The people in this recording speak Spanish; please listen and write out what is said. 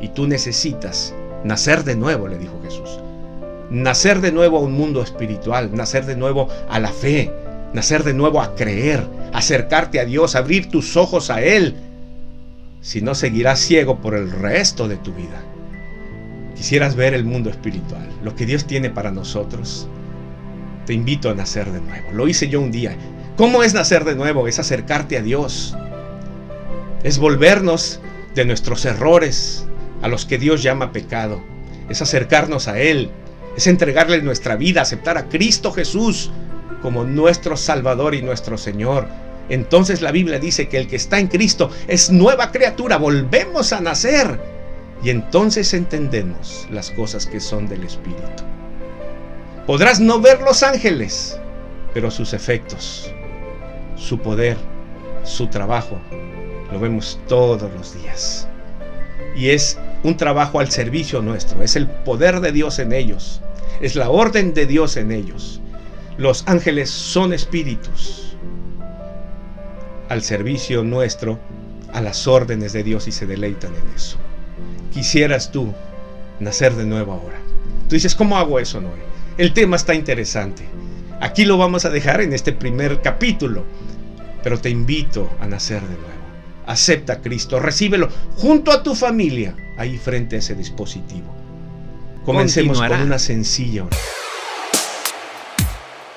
Y tú necesitas nacer de nuevo, le dijo Jesús. Nacer de nuevo a un mundo espiritual, nacer de nuevo a la fe, nacer de nuevo a creer, acercarte a Dios, abrir tus ojos a Él. Si no, seguirás ciego por el resto de tu vida. Quisieras ver el mundo espiritual, lo que Dios tiene para nosotros. Te invito a nacer de nuevo. Lo hice yo un día. ¿Cómo es nacer de nuevo? Es acercarte a Dios. Es volvernos de nuestros errores a los que Dios llama pecado. Es acercarnos a Él. Es entregarle nuestra vida, aceptar a Cristo Jesús como nuestro Salvador y nuestro Señor. Entonces la Biblia dice que el que está en Cristo es nueva criatura, volvemos a nacer. Y entonces entendemos las cosas que son del Espíritu. Podrás no ver los ángeles, pero sus efectos, su poder, su trabajo, lo vemos todos los días. Y es un trabajo al servicio nuestro, es el poder de Dios en ellos, es la orden de Dios en ellos. Los ángeles son espíritus al servicio nuestro, a las órdenes de Dios y se deleitan en eso. Quisieras tú nacer de nuevo ahora. Tú dices, ¿cómo hago eso, Noé? El tema está interesante. Aquí lo vamos a dejar en este primer capítulo, pero te invito a nacer de nuevo. Acepta a Cristo, recíbelo junto a tu familia, ahí frente a ese dispositivo. Comencemos con una sencilla oración.